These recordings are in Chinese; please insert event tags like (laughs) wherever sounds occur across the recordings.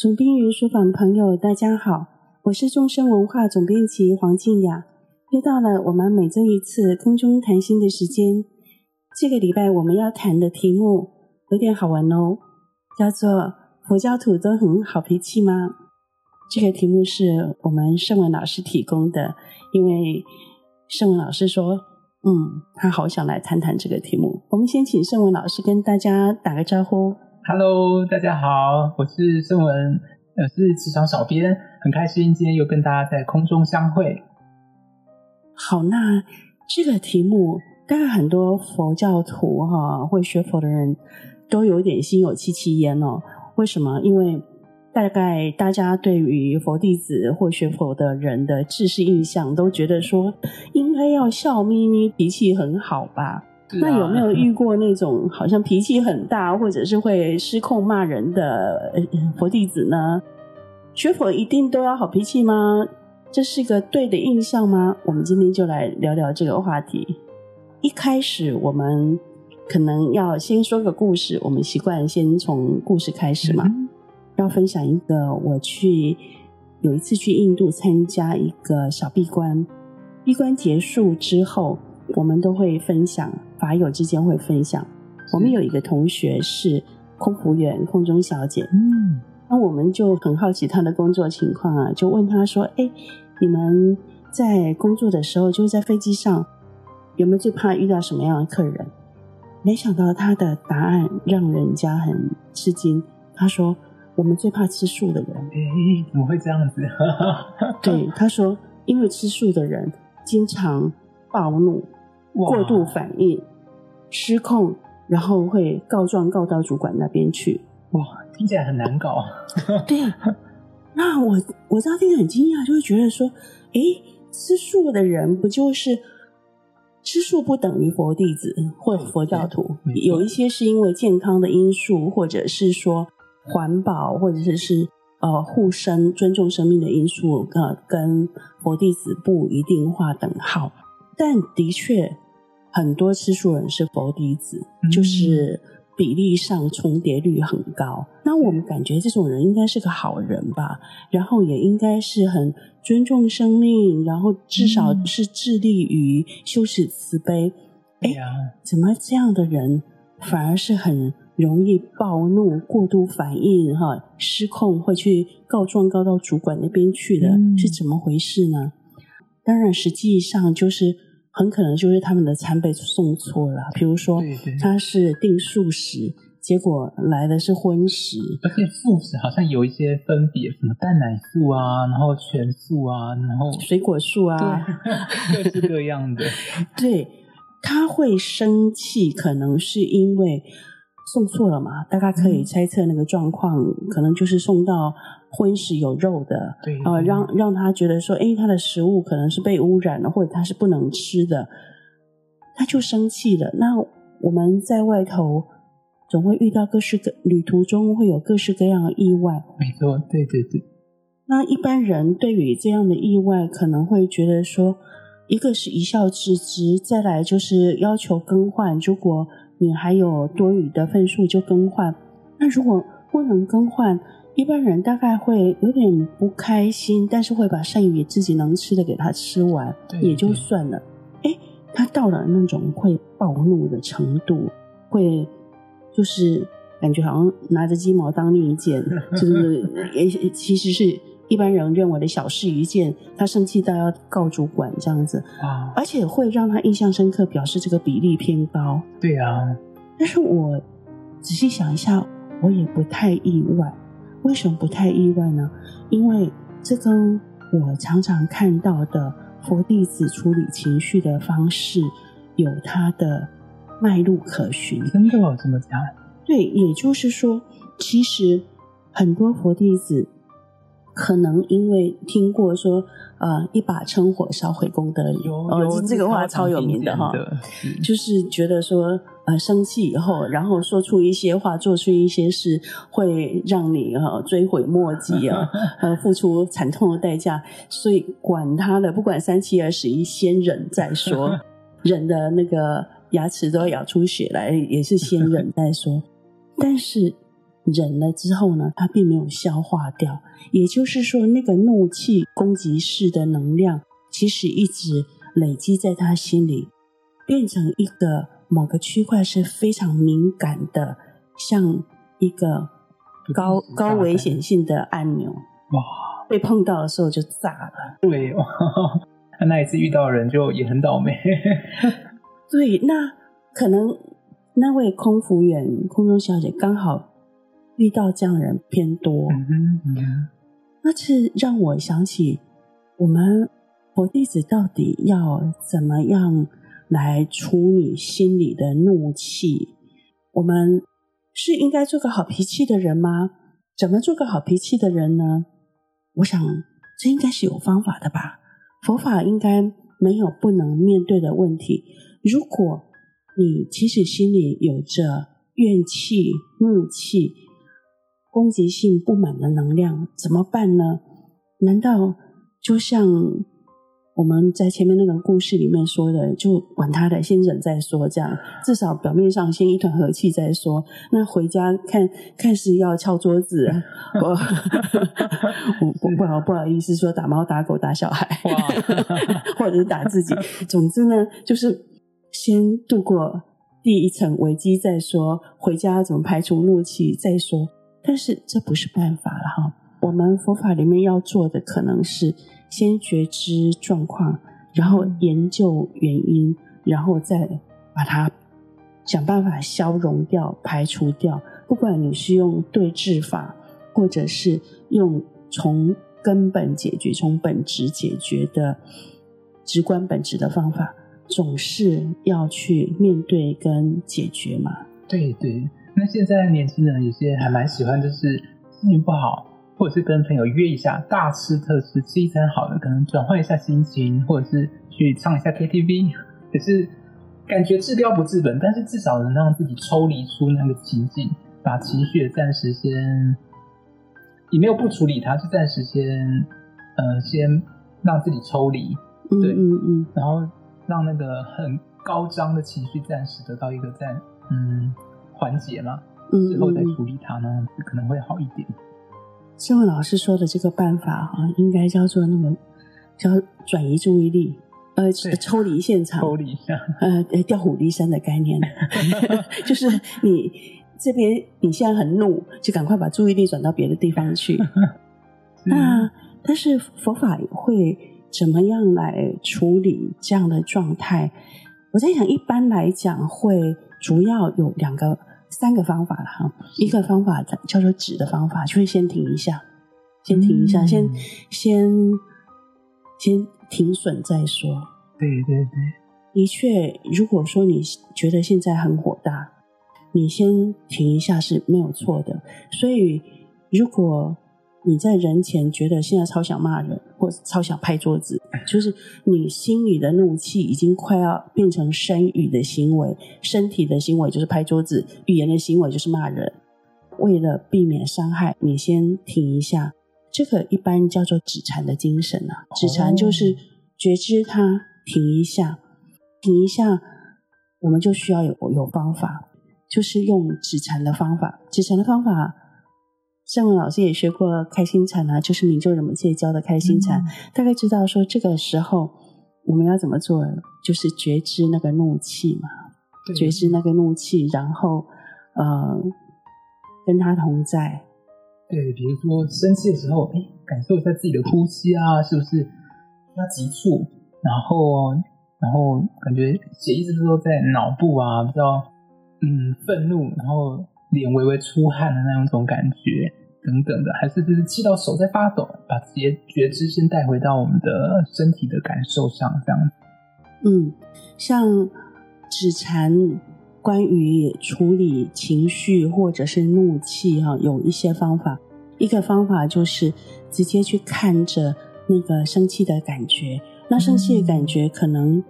总编云书房朋友，大家好，我是众生文化总编辑黄静雅。又到了我们每周一次空中谈心的时间。这个礼拜我们要谈的题目有点好玩哦，叫做“佛教徒都很好脾气吗？”这个题目是我们圣文老师提供的，因为圣文老师说，嗯，他好想来谈谈这个题目。我们先请圣文老师跟大家打个招呼。Hello，大家好，我是圣文，我是职场小编，很开心今天又跟大家在空中相会。好，那这个题目，大概很多佛教徒哈，会学佛的人都有点心有戚戚焉哦。为什么？因为大概大家对于佛弟子或学佛的人的知识印象，都觉得说应该要笑眯眯，脾气很好吧。那有没有遇过那种好像脾气很大，或者是会失控骂人的佛弟子呢？学佛一定都要好脾气吗？这是个对的印象吗？我们今天就来聊聊这个话题。一开始我们可能要先说个故事，我们习惯先从故事开始嘛。嗯、要分享一个，我去有一次去印度参加一个小闭关，闭关结束之后，我们都会分享。法友之间会分享。我们有一个同学是空服员，空中小姐。嗯，那我们就很好奇她的工作情况啊，就问她说：“哎，你们在工作的时候，就是在飞机上，有没有最怕遇到什么样的客人？”没想到她的答案让人家很吃惊。她说：“我们最怕吃素的人。”哎，怎么会这样子？(laughs) 对，她说：“因为吃素的人经常暴怒。”过度反应、失控，然后会告状告到主管那边去。哇，听起来很难搞。对，那我我知道听着很惊讶，就会觉得说，诶，吃素的人不就是吃素不等于佛弟子或佛教徒？有一些是因为健康的因素，或者是说环保，或者是是呃护生、尊重生命的因素，呃，跟佛弟子不一定划等号。但的确。很多吃素人是佛弟子，就是比例上重叠率很高。那我们感觉这种人应该是个好人吧，然后也应该是很尊重生命，然后至少是致力于修持慈悲。哎、嗯，怎么这样的人反而是很容易暴怒、过度反应、哈失控，会去告状告到主管那边去的，嗯、是怎么回事呢？当然，实际上就是。很可能就是他们的餐被送错了，比如说他是订素食，结果来的是荤食，而且素食好像有一些分别，什么蛋奶素啊，然后全素啊，然后水果素啊，各式各样的。(laughs) 对，他会生气，可能是因为送错了嘛，大概可以猜测那个状况，嗯、可能就是送到。荤食有肉的，对，呃，让让他觉得说，哎，他的食物可能是被污染了，或者他是不能吃的，他就生气了。那我们在外头总会遇到各式各旅途中会有各式各样的意外，没错，对对对。那一般人对于这样的意外，可能会觉得说，一个是一笑置之，再来就是要求更换。如果你还有多余的份数，就更换。那如果不能更换，一般人大概会有点不开心，但是会把剩余自己能吃的给他吃完，也就算了。哎，他到了那种会暴怒的程度，会就是感觉好像拿着鸡毛当令箭，就是 (laughs) 也其实是一般人认为的小事一件，他生气到要告主管这样子啊，而且会让他印象深刻，表示这个比例偏高。对啊，但是我仔细想一下，我也不太意外。为什么不太意外呢？因为这跟我常常看到的佛弟子处理情绪的方式有它的脉络可循。真的有这么讲？对，也就是说，其实很多佛弟子可能因为听过说，呃，一把趁火烧毁功德林，哦，这个话超有名的哈，就是觉得说。呃，生气以后，然后说出一些话，做出一些事，会让你哈、呃、追悔莫及啊，(laughs) 呃，付出惨痛的代价。所以管他的，不管三七二十一，先忍再说。(laughs) 忍的那个牙齿都要咬出血来，也是先忍再说。但是忍了之后呢，它并没有消化掉。也就是说，那个怒气攻击式的能量，其实一直累积在他心里，变成一个某个区块是非常敏感的，像一个高高危险性的按钮。哇！被碰到的时候就炸了。对，他 (laughs) 那一次遇到人就也很倒霉。(laughs) 对，那可能那位空服员、空中小姐刚好遇到这样的人偏多。那是让我想起我们佛弟子到底要怎么样来处理心里的怒气？我们是应该做个好脾气的人吗？怎么做个好脾气的人呢？我想这应该是有方法的吧。佛法应该没有不能面对的问题。如果你即使心里有着怨气、怒气、攻击性不满的能量，怎么办呢？难道就像……我们在前面那个故事里面说的，就管他的，先忍再说，这样至少表面上先一团和气再说。那回家看看是要敲桌子，(laughs) (laughs) 我我不不好不好意思说打猫打狗打小孩，(laughs) 或者是打自己。总之呢，就是先度过第一层危机再说，回家怎么排除怒气再说。但是这不是办法了哈。我们佛法里面要做的可能是。先觉知状况，然后研究原因，然后再把它想办法消融掉、排除掉。不管你是用对治法，或者是用从根本解决、从本质解决的直观本质的方法，总是要去面对跟解决嘛。对对，那现在年轻人有些还蛮喜欢，就是心情不好。或者是跟朋友约一下大吃特吃，吃一餐好的，可能转换一下心情，或者是去唱一下 KTV，可是感觉治标不治本，但是至少能让自己抽离出那个情境，把情绪暂时先也没有不处理它，就暂时先呃先让自己抽离，对，嗯嗯，嗯，然后让那个很高涨的情绪暂时得到一个暂嗯缓解嘛，之后再处理它呢，可能会好一点。圣文老师说的这个办法哈，应该叫做那个叫转移注意力，呃，抽离现场，抽离一下，呃，调虎离山的概念，(laughs) (laughs) 就是你这边你现在很怒，就赶快把注意力转到别的地方去。(laughs) 那但是佛法会怎么样来处理这样的状态？我在想，一般来讲会主要有两个。三个方法了哈，一个方法叫做止的方法，就是先停一下，先停一下，嗯、先先先停损再说。对对对，的确，如果说你觉得现在很火大，你先停一下是没有错的。所以如果你在人前觉得现在超想骂人，或超想拍桌子，就是你心里的怒气已经快要变成身语的行为，身体的行为就是拍桌子，语言的行为就是骂人。为了避免伤害，你先停一下。这个一般叫做止禅的精神啊，止禅就是觉知它，停一下，停一下，我们就需要有有方法，就是用止禅的方法，止禅的方法。圣文老师也学过开心禅啊，就是明就仁波切教的开心禅，嗯，大概知道说这个时候我们要怎么做，就是觉知那个怒气嘛，觉知那个怒气，然后呃跟他同在。对，比如说生气的时候，哎，感受一下自己的呼吸啊，是不是要急促？然后然后感觉血一直都在脑部啊，比较嗯愤怒，然后。脸微微出汗的那种感觉，等等的，还是就是气到手在发抖，把这些觉知先带回到我们的身体的感受上，这样。嗯，像止禅，关于处理情绪或者是怒气哈，有一些方法。一个方法就是直接去看着那个生气的感觉，那生气的感觉可能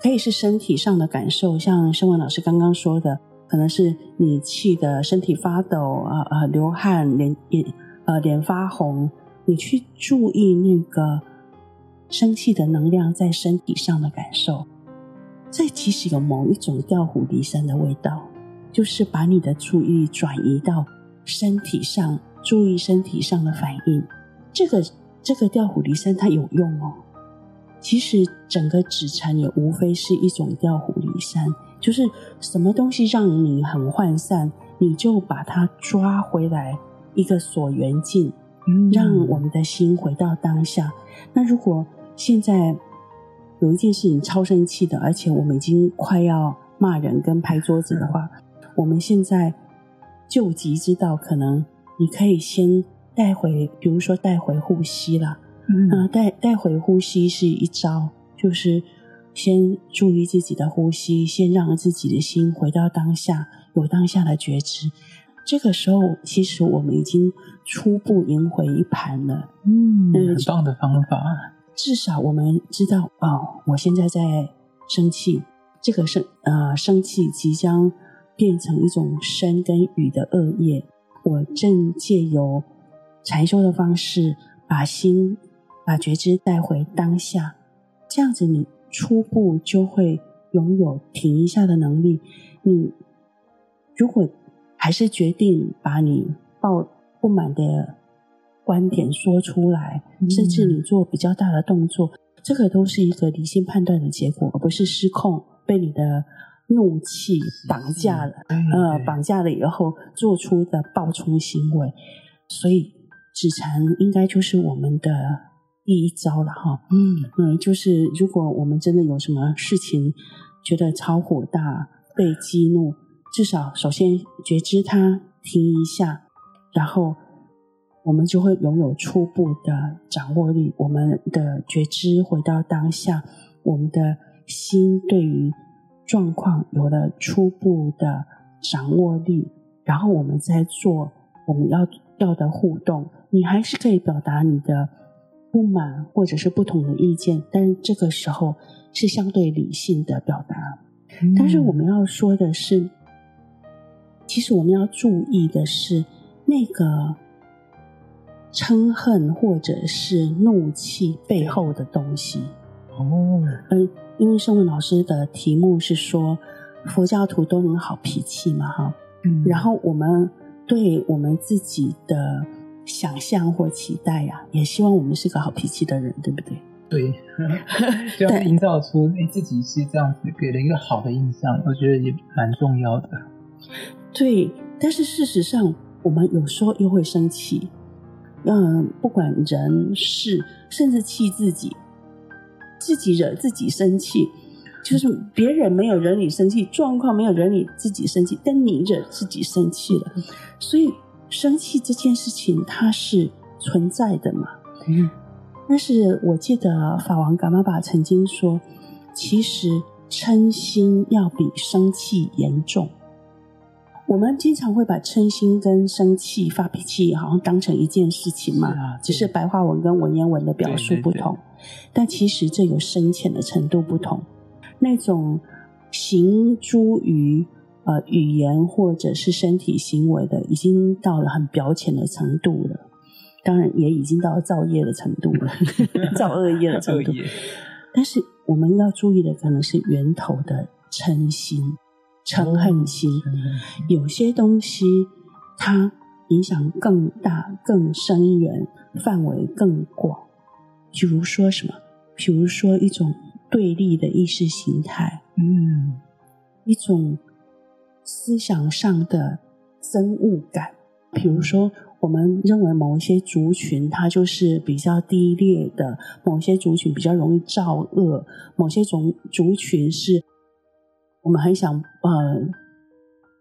可以是身体上的感受，像申文老师刚刚说的。可能是你气的身体发抖啊啊，流汗，脸眼呃脸发红，你去注意那个生气的能量在身体上的感受。这其实有某一种调虎离山的味道，就是把你的注意转移到身体上注意身体上的反应。这个这个调虎离山它有用哦。其实整个止禅也无非是一种调虎离山，就是什么东西让你很涣散，你就把它抓回来，一个锁缘境，让我们的心回到当下。那如果现在有一件事情超生气的，而且我们已经快要骂人跟拍桌子的话，我们现在救急之道，可能你可以先带回，比如说带回呼吸啦。嗯，呃，带带回呼吸是一招，就是先注意自己的呼吸，先让自己的心回到当下，有当下的觉知。这个时候，其实我们已经初步赢回一盘了。嗯，很棒的方法。至少我们知道，哦，我现在在生气，这个生呃生气即将变成一种身跟语的恶业。我正借由禅修的方式，把心、把觉知带回当下，这样子你初步就会拥有停一下的能力。你如果还是决定把你抱不满的。观点说出来，甚至你做比较大的动作，嗯、这个都是一个理性判断的结果，而不是失控被你的怒气绑架了。呃，绑架了以后做出的暴冲行为，所以止禅应该就是我们的第一招了哈。嗯嗯，就是如果我们真的有什么事情觉得超火大、被激怒，至少首先觉知它，停一下，然后。我们就会拥有初步的掌握力，我们的觉知回到当下，我们的心对于状况有了初步的掌握力，然后我们再做我们要要的互动。你还是可以表达你的不满或者是不同的意见，但是这个时候是相对理性的表达。嗯。但是我们要说的是，其实我们要注意的是那个。嗔恨或者是怒气背后的东西哦，嗯，因为圣文老师的题目是说佛教徒都很好脾气嘛，哈，嗯，然后我们对我们自己的想象或期待呀、啊，也希望我们是个好脾气的人，对不对？对，(laughs) 就要营造出哎自己是这样子，给人一个好的印象，我觉得也蛮重要的。对，但是事实上，我们有时候又会生气。嗯，不管人事，甚至气自己，自己惹自己生气，就是别人没有惹你生气，状况没有惹你自己生气，但你惹自己生气了。所以生气这件事情它是存在的嘛。嗯，但是我记得法王噶玛巴曾经说，其实嗔心要比生气严重。我们经常会把嗔心跟生气、发脾气好像当成一件事情嘛，啊、只是白话文跟文言文的表述不同。对对对，但其实这有深浅的程度不同。那种行诸于呃语言或者是身体行为的，已经到了很表浅的程度了。当然，也已经到了造业的程度了，(laughs) 造恶业的程度。(laughs) 但是我们要注意的可能是源头的嗔心。嗔恨心，有些东西它影响更大、更深远、范围更广。比如说什么？比如说一种对立的意识形态，嗯，一种思想上的憎恶感。比如说，我们认为某一些族群它就是比较低劣的，某些族群比较容易造恶，某些种族群是。我们很想，呃，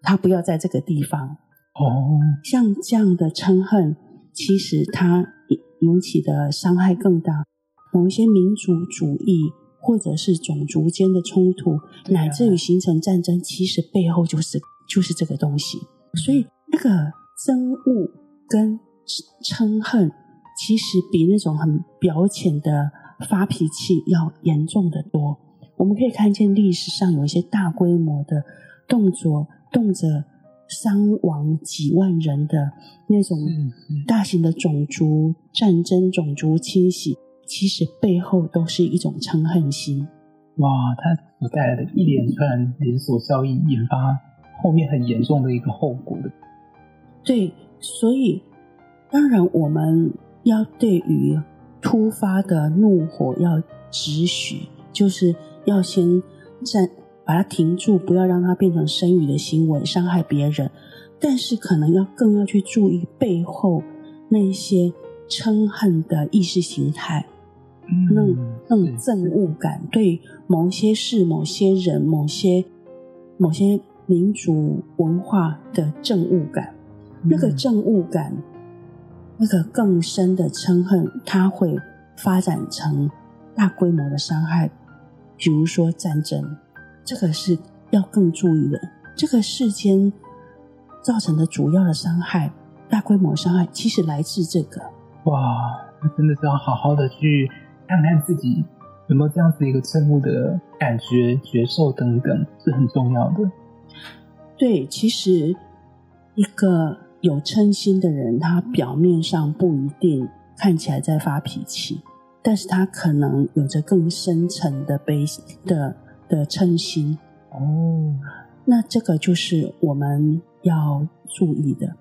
他不要在这个地方哦。像这样的嗔恨，其实它引起的伤害更大。某一些民族主义，或者是种族间的冲突，啊、乃至于形成战争，其实背后就是就是这个东西。所以，那个憎恶跟嗔恨，其实比那种很表浅的发脾气要严重的多。我们可以看见历史上有一些大规模的动作，动辄伤亡几万人的那种大型的种族战争、种族清洗，其实背后都是一种嗔恨心。哇，它所带来的一连串连锁效应，引发后面很严重的一个后果的。对，所以，当然我们要对于突发的怒火要止许，就是要先暂把它停住，不要让它变成生语的行为，伤害别人。但是，可能要更要去注意背后那些嗔恨的意识形态，嗯、那种那种憎恶感，对某些事、某些人、某些某些民族文化的憎恶感。那个憎恶感，那个更深的嗔恨，它会发展成大规模的伤害，比如说战争，这个是要更注意的。这个世间造成的主要的伤害，大规模伤害，其实来自这个。哇，那真的是要好好的去看看自己有没有这样子一个憎恶的感觉、觉受等等，是很重要的。对，其实一个。有嗔心的人，他表面上不一定看起来在发脾气，但是他可能有着更深层的悲的的嗔心。哦，那这个就是我们要注意的。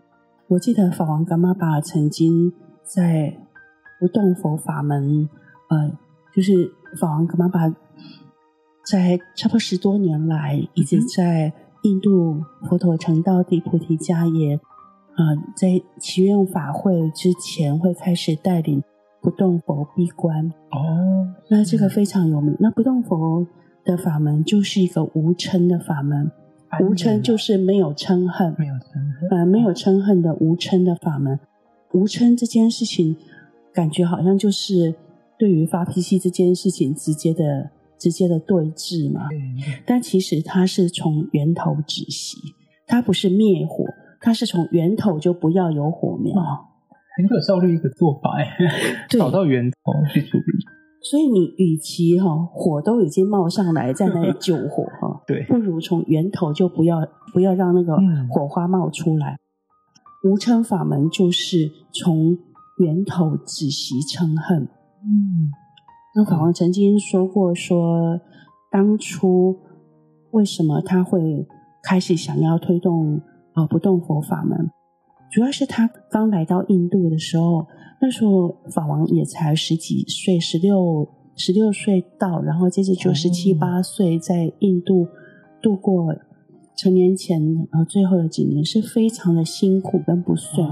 我记得法王噶玛巴曾经在不动佛法门，呃，就是法王格玛巴在差不多十多年来，一直在印度佛陀成道地菩提迦耶。啊、呃，在祈愿法会之前，会开始带领不动佛闭关哦。那这个非常有名。那不动佛的法门就是一个无嗔的法门，无嗔就是没有嗔恨，没有嗔恨，呃，没有嗔恨的无嗔的法门。无嗔这件事情，感觉好像就是对于发脾气这件事情直接的、直接的对峙嘛。但其实它是从源头止息，它不是灭火。它是从源头就不要有火苗，哦、很有效率一个做法哎，找到源头去处理。所以你与其哈火都已经冒上来，在那里救火哈，(laughs) 对，不如从源头就不要不要让那个火花冒出来。嗯、无嗔法门就是从源头止息嗔恨。嗯，那法王曾经说过说，说当初为什么他会开始想要推动。啊，不动佛法门，主要是他刚来到印度的时候，那时候法王也才十几岁，十六十六岁到，然后接着就十七八岁在印度度过成年前，然后最后的几年是非常的辛苦跟不顺，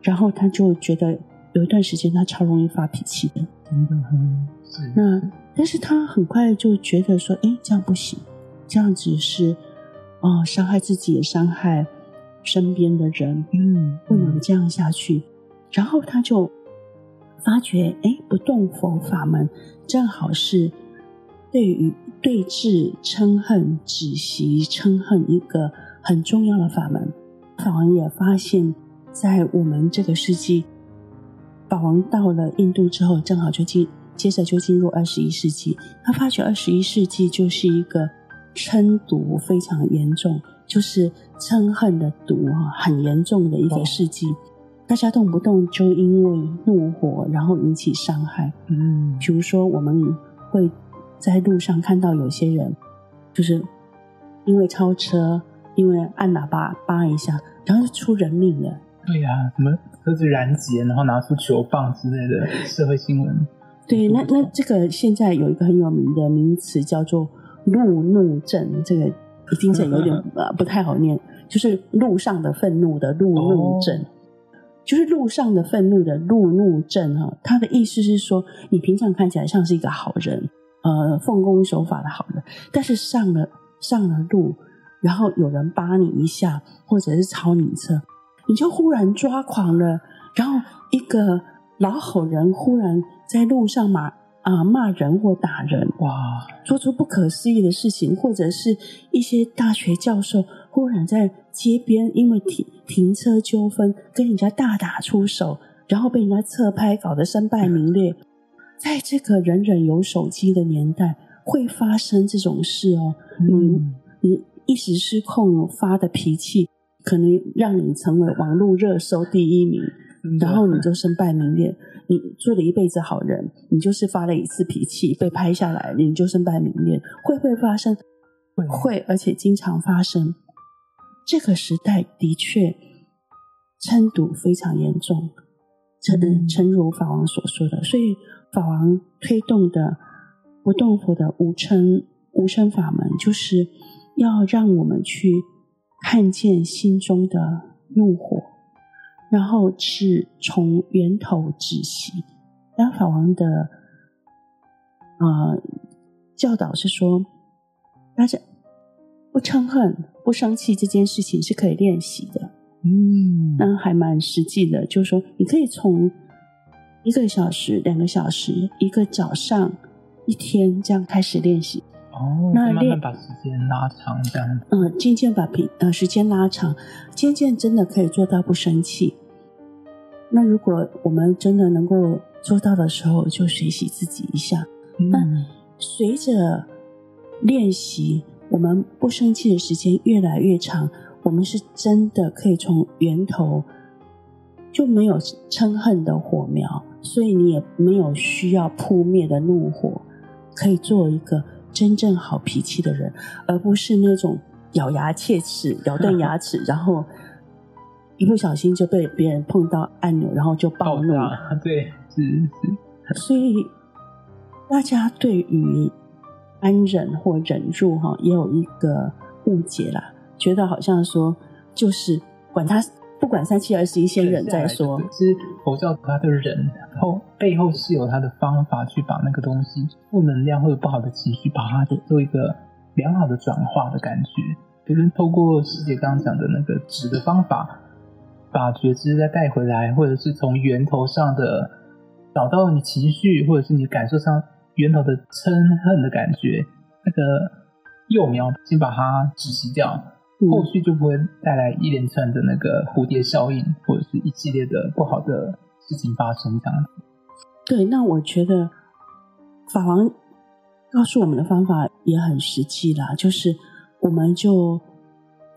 然后他就觉得有一段时间他超容易发脾气的，真的很。那但是他很快就觉得说，哎，这样不行，这样子是哦，伤害自己，也伤害。身边的人，嗯，不能这样下去。然后他就发觉，哎，不动佛法门正好是对于对治嗔恨、止息嗔恨一个很重要的法门。法王也发现，在我们这个世纪，法王到了印度之后，正好就进，接着就进入二十一世纪。他发觉二十一世纪就是一个嗔毒非常严重。就是嗔恨的毒啊，很严重的一个世纪，哦、大家动不动就因为怒火，然后引起伤害。嗯，比如说我们会在路上看到有些人，就是因为超车，因为按喇叭叭一下，然后就出人命了。对呀、啊，什么车子燃结，然后拿出球棒之类的社会新闻。对，那那这个现在有一个很有名的名词叫做路怒症，这个。听起来有点 (laughs) 呃不太好念，就是路上的愤怒的路怒症，哦、就是路上的愤怒的路怒症哈。他的意思是说，你平常看起来像是一个好人，呃，奉公守法的好人，但是上了上了路，然后有人扒你一下，或者是超你车，你就忽然抓狂了，然后一个老好人忽然在路上骂。啊！骂人或打人，哇！做出不可思议的事情，或者是一些大学教授忽然在街边因为停停车纠纷跟人家大打出手，然后被人家侧拍，搞得身败名裂。在这个人人有手机的年代，会发生这种事哦。嗯，你你一时失控发的脾气，可能让你成为网络热搜第一名，然后你就身败名裂。你做了一辈子好人，你就是发了一次脾气被拍下来，你就身败名裂，会不会发生？会，而且经常发生。这个时代的确，嗔毒非常严重，诚诚如法王所说的，所以法王推动的不动佛的无嗔无嗔法门，就是要让我们去看见心中的怒火，然后是从源头止息。当法王的呃教导是说，大家不嗔恨、不生气这件事情是可以练习的。嗯，那还蛮实际的，就是说，你可以从一个小时、两个小时、一个早上、一天这样开始练习。哦，那慢慢把时间拉长，这样。嗯，渐渐把平呃时间拉长，渐渐真的可以做到不生气。那如果我们真的能够做到的时候，就学习自己一下。嗯、那随着练习，我们不生气的时间越来越长。我们是真的可以从源头就没有嗔恨的火苗，所以你也没有需要扑灭的怒火，可以做一个真正好脾气的人，而不是那种咬牙切齿、(laughs) 咬断牙齿，然后一不小心就被别人碰到按钮，然后就暴怒。对，是是。所以大家对于安忍或忍住哈，也有一个误解啦。觉得好像说，就是管他不管三七二十一，先忍再说。是佛教它的忍，然后背后是有它的方法去把那个东西负能量或者不好的情绪，把它做一个良好的转化的感觉。就是透过师姐刚刚讲的那个止的方法，把觉知再带回来，或者是从源头上的找到你情绪，或者是你感受上源头的嗔恨的感觉，那个幼苗先把它止息掉。后续就不会带来一连串的那个蝴蝶效应，或者是一系列的不好的事情发生这样子。对，那我觉得法王告诉我们的方法也很实际啦，就是我们就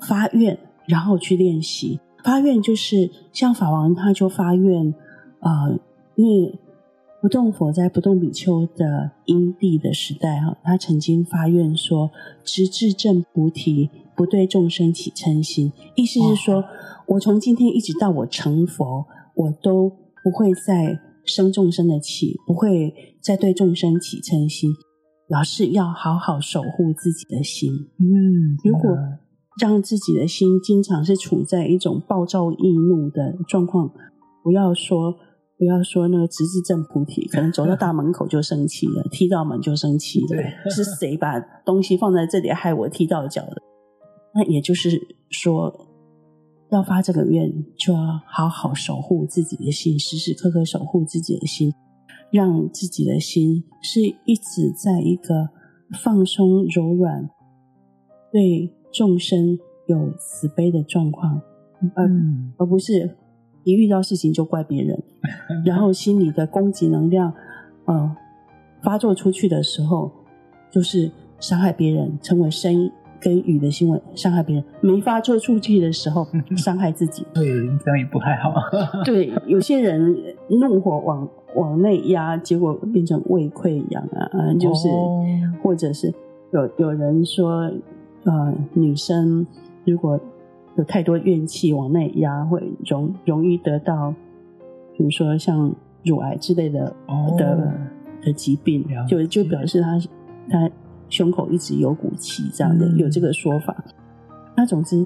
发愿，然后去练习。发愿就是像法王他就发愿，呃，因为不动佛在不动比丘的因地的时代哈，他曾经发愿说，直至正菩提。不对众生起嗔心，意思是说，我从今天一直到我成佛，我都不会再生众生的气，不会再对众生起嗔心，老是要好好守护自己的心。嗯，如果让自己的心经常是处在一种暴躁易怒的状况，不要说不要说那个直至正菩提，可能走到大门口就生气了，踢到门就生气了，是谁把东西放在这里害我踢到脚的？那也就是说，要发这个愿，就要好好守护自己的心，时时刻刻守护自己的心，让自己的心是一直在一个放松、柔软、对众生有慈悲的状况，而而不是一遇到事情就怪别人，(laughs) 然后心里的攻击能量，呃，发作出去的时候，就是伤害别人，成为声音。跟语的行为伤害别人，没发作出去的时候 (laughs) 伤害自己，对，这样也不太好。(laughs) (laughs) 对，有些人怒火往往内压，结果变成胃溃疡啊，就是，哦、或者是有有人说，呃，女生如果有太多怨气往内压，会容容易得到，比如说像乳癌之类的、哦、的的疾病，就就表示他他。胸口一直有股气，这样的有这个说法。那总之，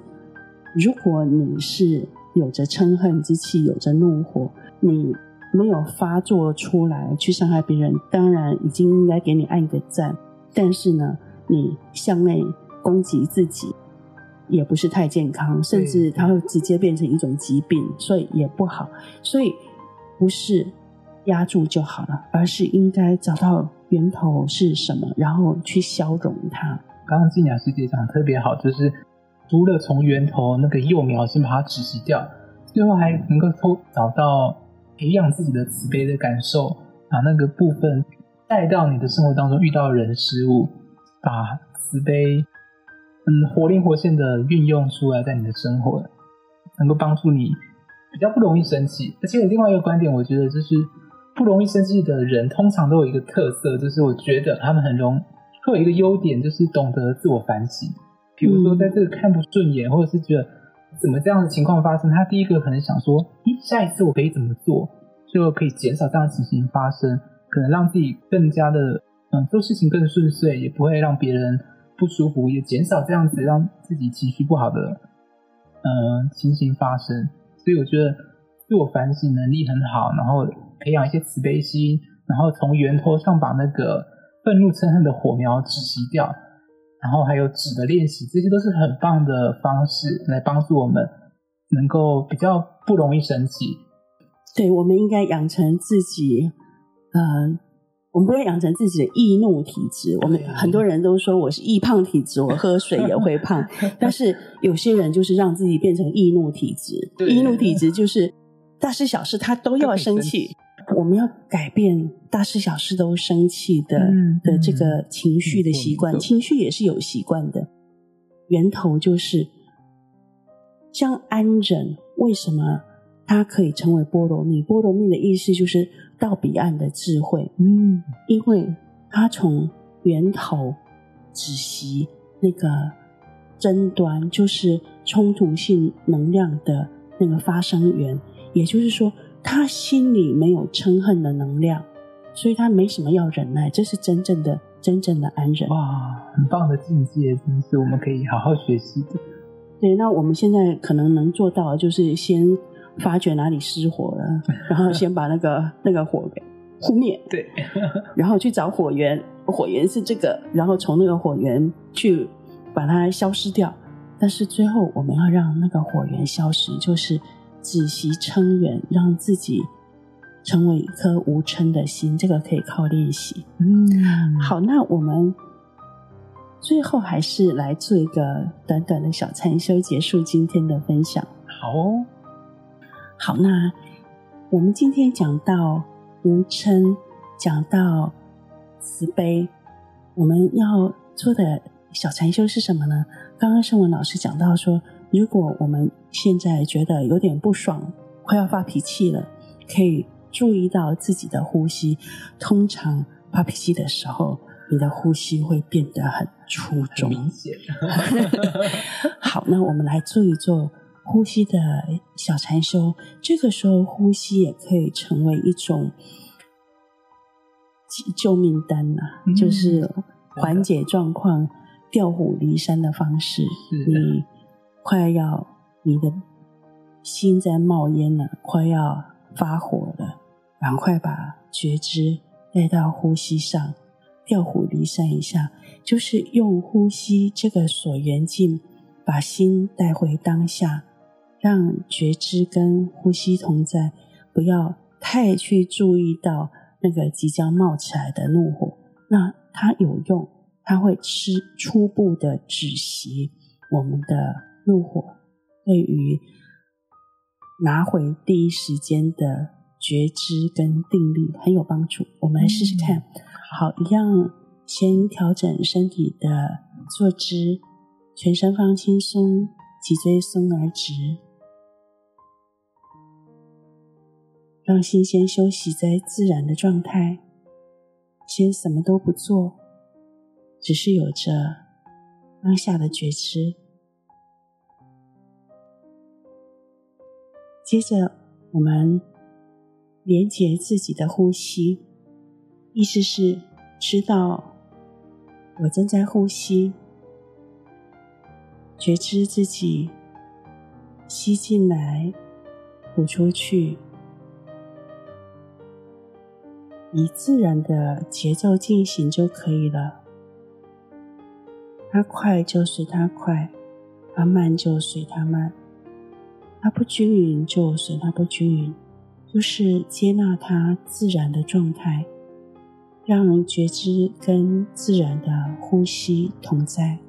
如果你是有着嗔恨之气，有着怒火，你没有发作出来去伤害别人，当然已经应该给你按一个赞。但是呢，你向内攻击自己，也不是太健康，甚至它会直接变成一种疾病，所以也不好。所以不是压住就好了，而是应该找到。源头是什么？然后去消融它。刚刚静雅师姐讲的特别好，就是除了从源头那个幼苗先把它止息掉，最后还能够偷找到培养自己的慈悲的感受，把那个部分带到你的生活当中，遇到人事物，把慈悲嗯活灵活现的运用出来，在你的生活，能够帮助你比较不容易生气。而且另外一个观点，我觉得就是。不容易生气的人，通常都有一个特色，就是我觉得他们很容会有一个优点，就是懂得自我反省。比如说，在这个看不顺眼，或者是觉得怎么这样的情况发生？他第一个可能想说，咦，下一次我可以怎么做，就可以减少这样的情形发生，可能让自己更加的嗯做事情更顺遂，也不会让别人不舒服，也减少这样子让自己情绪不好的嗯情形发生。所以我觉得自我反省能力很好，然后培养一些慈悲心，然后从源头上把那个愤怒嗔恨的火苗止息掉。然后还有纸的练习，这些都是很棒的方式来帮助我们能够比较不容易生气。对，我们应该养成自己，嗯、呃，我们不会养成自己的易怒体质。我们很多人都说我是易胖体质，我喝水也会胖。(laughs) 但是有些人就是让自己变成易怒体质，易怒体质就是大事小事他都要生气。我们要改变大事小事都生气的、嗯、的这个情绪的习惯，情绪也是有习惯的。源头就是像安忍，为什么它可以成为波罗蜜？波罗蜜的意思就是到彼岸的智慧。嗯，因为它从源头止息那个争端，就是冲突性能量的那个发生源，也就是说。他心里没有嗔恨的能量，所以他没什么要忍耐，这是真正的、真正的安忍。哇，很棒的境界，真是我们可以好好学习的。对，那我们现在可能能做到的，就是先发觉哪里失火了，(laughs) 然后先把那个那个火给 (laughs) 扑灭。对，(laughs) 然后去找火源，火源是这个，然后从那个火源去把它消失掉。但是最后我们要让那个火源消失，就是。止息撑远，让自己成为一颗无嗔的心，这个可以靠练习。嗯，好，那我们最后还是来做一个短短的小禅修，结束今天的分享。好哦，好，那我们今天讲到无嗔，讲到慈悲，我们要做的小禅修是什么呢？刚刚圣文老师讲到说，如果我们现在觉得有点不爽，快要发脾气了，可以注意到自己的呼吸。通常发脾气的时候，你的呼吸会变得很粗重。明显。(laughs) (laughs) 好，那我们来做一做呼吸的小禅修。这个时候，呼吸也可以成为一种救命丹呐、啊嗯，就是缓解状况、调虎离山的方式。你。快要你的心在冒烟了，快要发火了，赶快把觉知带到呼吸上，调虎离山一下，就是用呼吸这个锁缘境，把心带回当下，让觉知跟呼吸同在，不要太去注意到那个即将冒起来的怒火。那它有用，它会吃初步的止息我们的。怒火对于拿回第一时间的觉知跟定力很有帮助，我们来试试看。嗯、好，一样先调整身体的坐姿，全身放轻松，脊椎松而直，让心先休息在自然的状态，先什么都不做，只是有着当下的觉知。接着，我们连接自己的呼吸，意思是知道我正在呼吸，觉知自己吸进来、吐出去，以自然的节奏进行就可以了。它快就随它快，它慢就随它慢。它不均匀，就随它不均匀，就是接纳它自然的状态，让人觉知跟自然的呼吸同在，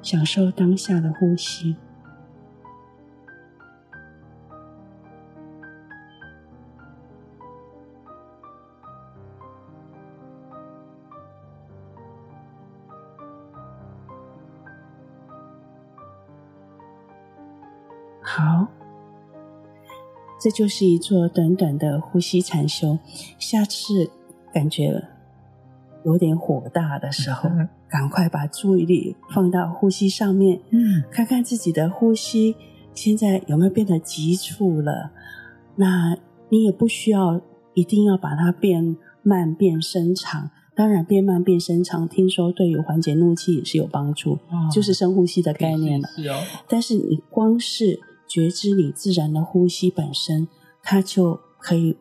享受当下的呼吸。这就是一座短短的呼吸禅修。下次感觉有点火大的时候，嗯、(laughs) 赶快把注意力放到呼吸上面，嗯，看看自己的呼吸现在有没有变得急促了。那你也不需要一定要把它变慢变深长，当然变慢变深长，听说对于缓解怒气也是有帮助，哦、就是深呼吸的概念了。是哦，但是你光是觉知你自然的呼吸本身，它就可以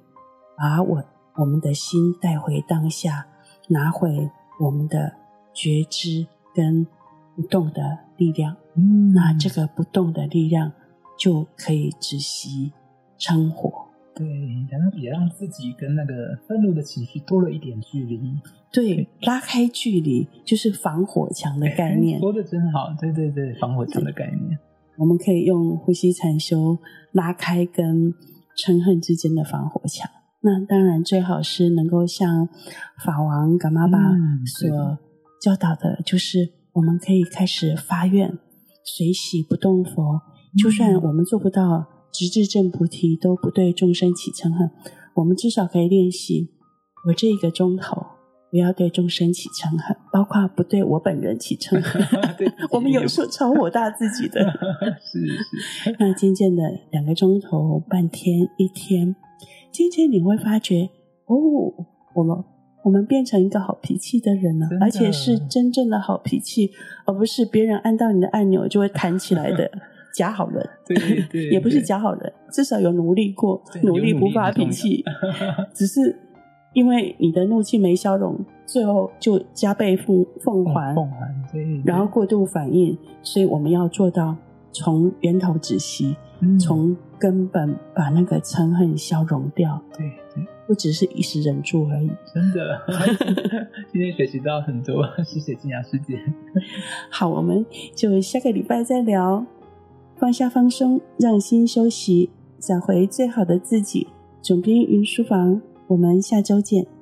把我我们的心带回当下。拿回我们的觉知跟不动的力量，嗯，那这个不动的力量就可以止息嗔火。对，然后也让自己跟那个愤怒的情绪多了一点距离。对，拉开距离就是防火墙的概念。说的真好，对对对，防火墙的概念。我们可以用呼吸禅修拉开跟嗔恨之间的防火墙。那当然，最好是能够像法王噶玛巴所教导的，就是我们可以开始发愿，随喜不动佛。就算我们做不到直至证菩提，都不对众生起嗔恨，我们至少可以练习：我这一个钟头不要对众生起嗔恨，包括不对我本人起嗔恨。(laughs) 对我们有时候超火大自己的，(laughs) 是是。(laughs) 那渐渐的，两个钟头、半天、一天。渐渐你会发觉，哦，我们我们变成一个好脾气的人了，而且是真正的好脾气，而不是别人按到你的按钮就会弹起来的假好人。对对，对，也不是假好人，至少有努力过，努力不发脾气，只是因为你的怒气没消融，最后就加倍奉奉还，奉还，对，然后过度反应，所以我们要做到从源头止息。从根本把那个嗔恨消融掉，对对，不只是一时忍住而已。真的，(laughs) 今天学习到很多，谢谢金雅师姐。好，我们就下个礼拜再聊。放下放松，让心休息，找回最好的自己。总编云书房，我们下周见。